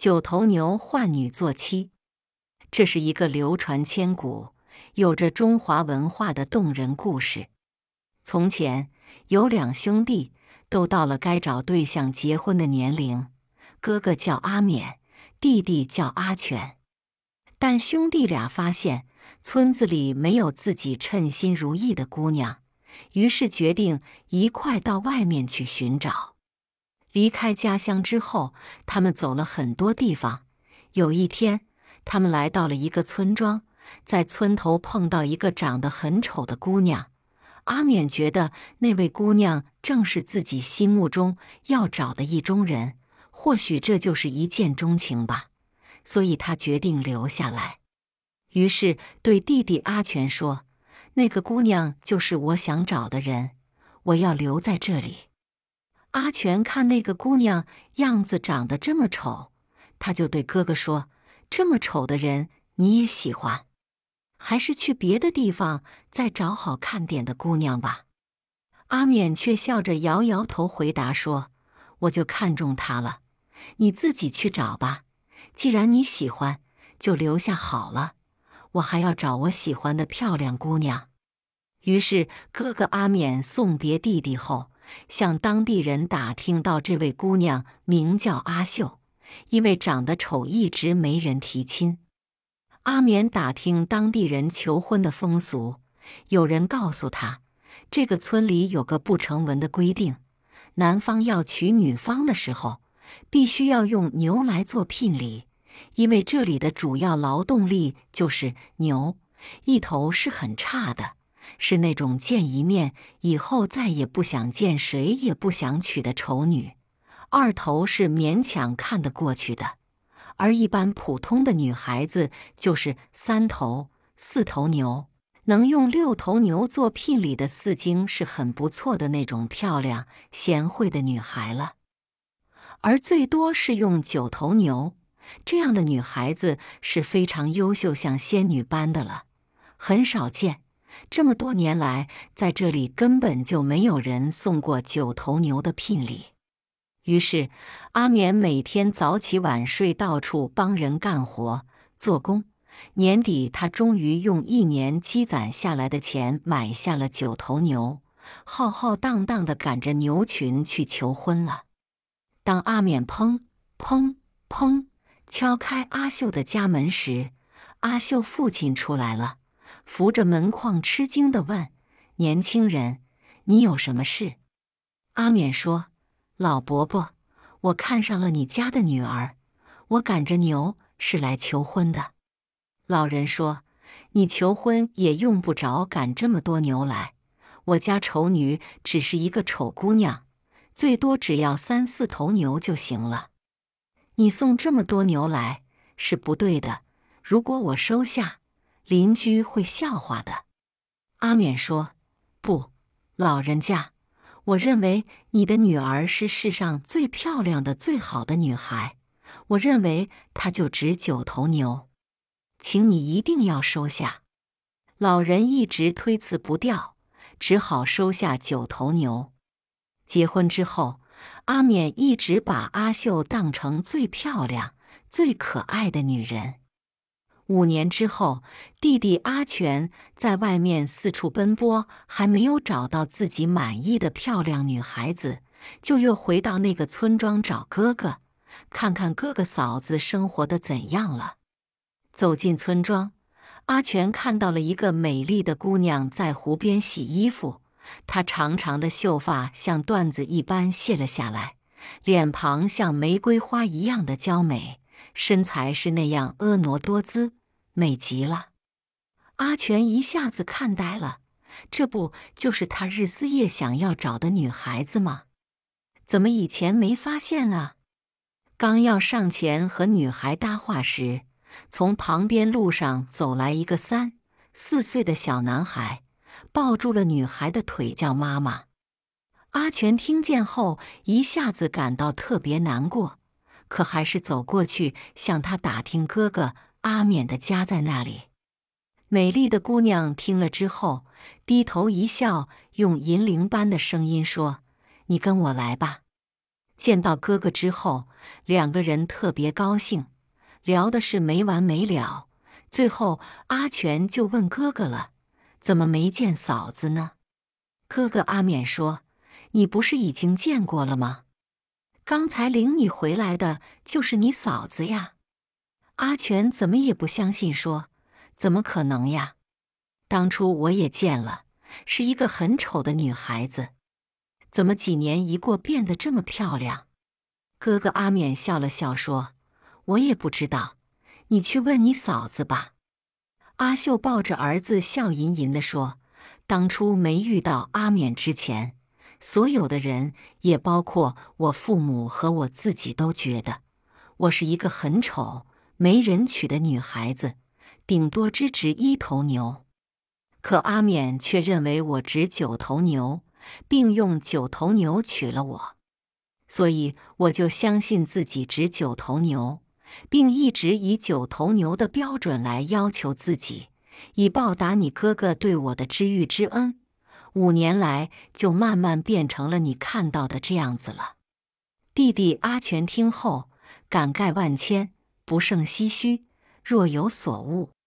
九头牛换女做妻，这是一个流传千古、有着中华文化的动人故事。从前有两兄弟，都到了该找对象结婚的年龄。哥哥叫阿勉，弟弟叫阿全。但兄弟俩发现村子里没有自己称心如意的姑娘，于是决定一块到外面去寻找。离开家乡之后，他们走了很多地方。有一天，他们来到了一个村庄，在村头碰到一个长得很丑的姑娘。阿勉觉得那位姑娘正是自己心目中要找的意中人，或许这就是一见钟情吧。所以他决定留下来。于是对弟弟阿全说：“那个姑娘就是我想找的人，我要留在这里。”阿全看那个姑娘样子长得这么丑，他就对哥哥说：“这么丑的人你也喜欢？还是去别的地方再找好看点的姑娘吧。”阿勉却笑着摇摇头，回答说：“我就看中她了，你自己去找吧。既然你喜欢，就留下好了。我还要找我喜欢的漂亮姑娘。”于是哥哥阿勉送别弟弟后。向当地人打听到，这位姑娘名叫阿秀，因为长得丑，一直没人提亲。阿勉打听当地人求婚的风俗，有人告诉他，这个村里有个不成文的规定：男方要娶女方的时候，必须要用牛来做聘礼，因为这里的主要劳动力就是牛，一头是很差的。是那种见一面以后再也不想见谁也不想娶的丑女，二头是勉强看得过去的，而一般普通的女孩子就是三头、四头牛，能用六头牛做聘礼的四精是很不错的那种漂亮贤惠的女孩了，而最多是用九头牛，这样的女孩子是非常优秀，像仙女般的了，很少见。这么多年来，在这里根本就没有人送过九头牛的聘礼。于是，阿勉每天早起晚睡，到处帮人干活做工。年底，他终于用一年积攒下来的钱买下了九头牛，浩浩荡荡地赶着牛群去求婚了。当阿勉砰砰砰敲开阿秀的家门时，阿秀父亲出来了。扶着门框，吃惊地问：“年轻人，你有什么事？”阿勉说：“老伯伯，我看上了你家的女儿，我赶着牛是来求婚的。”老人说：“你求婚也用不着赶这么多牛来，我家丑女只是一个丑姑娘，最多只要三四头牛就行了。你送这么多牛来是不对的，如果我收下。”邻居会笑话的，阿勉说：“不，老人家，我认为你的女儿是世上最漂亮的、最好的女孩。我认为她就值九头牛，请你一定要收下。”老人一直推辞不掉，只好收下九头牛。结婚之后，阿勉一直把阿秀当成最漂亮、最可爱的女人。五年之后，弟弟阿全在外面四处奔波，还没有找到自己满意的漂亮女孩子，就又回到那个村庄找哥哥，看看哥哥嫂子生活的怎样了。走进村庄，阿全看到了一个美丽的姑娘在湖边洗衣服，她长长的秀发像缎子一般卸了下来，脸庞像玫瑰花一样的娇美，身材是那样婀娜多姿。美极了，阿全一下子看呆了。这不就是他日思夜想要找的女孩子吗？怎么以前没发现啊？刚要上前和女孩搭话时，从旁边路上走来一个三四岁的小男孩，抱住了女孩的腿，叫妈妈。阿全听见后，一下子感到特别难过，可还是走过去向他打听哥哥。阿勉的家在那里。美丽的姑娘听了之后，低头一笑，用银铃般的声音说：“你跟我来吧。”见到哥哥之后，两个人特别高兴，聊的是没完没了。最后，阿全就问哥哥了：“怎么没见嫂子呢？”哥哥阿勉说：“你不是已经见过了吗？刚才领你回来的就是你嫂子呀。”阿全怎么也不相信，说：“怎么可能呀？当初我也见了，是一个很丑的女孩子。”怎么几年一过变得这么漂亮？哥哥阿勉笑了笑说：“我也不知道，你去问你嫂子吧。”阿秀抱着儿子笑吟吟地说：“当初没遇到阿勉之前，所有的人，也包括我父母和我自己，都觉得我是一个很丑、没人娶的女孩子，顶多只值一头牛。可阿勉却认为我值九头牛。”并用九头牛娶了我，所以我就相信自己值九头牛，并一直以九头牛的标准来要求自己，以报答你哥哥对我的知遇之恩。五年来，就慢慢变成了你看到的这样子了。弟弟阿全听后，感慨万千，不胜唏嘘，若有所悟。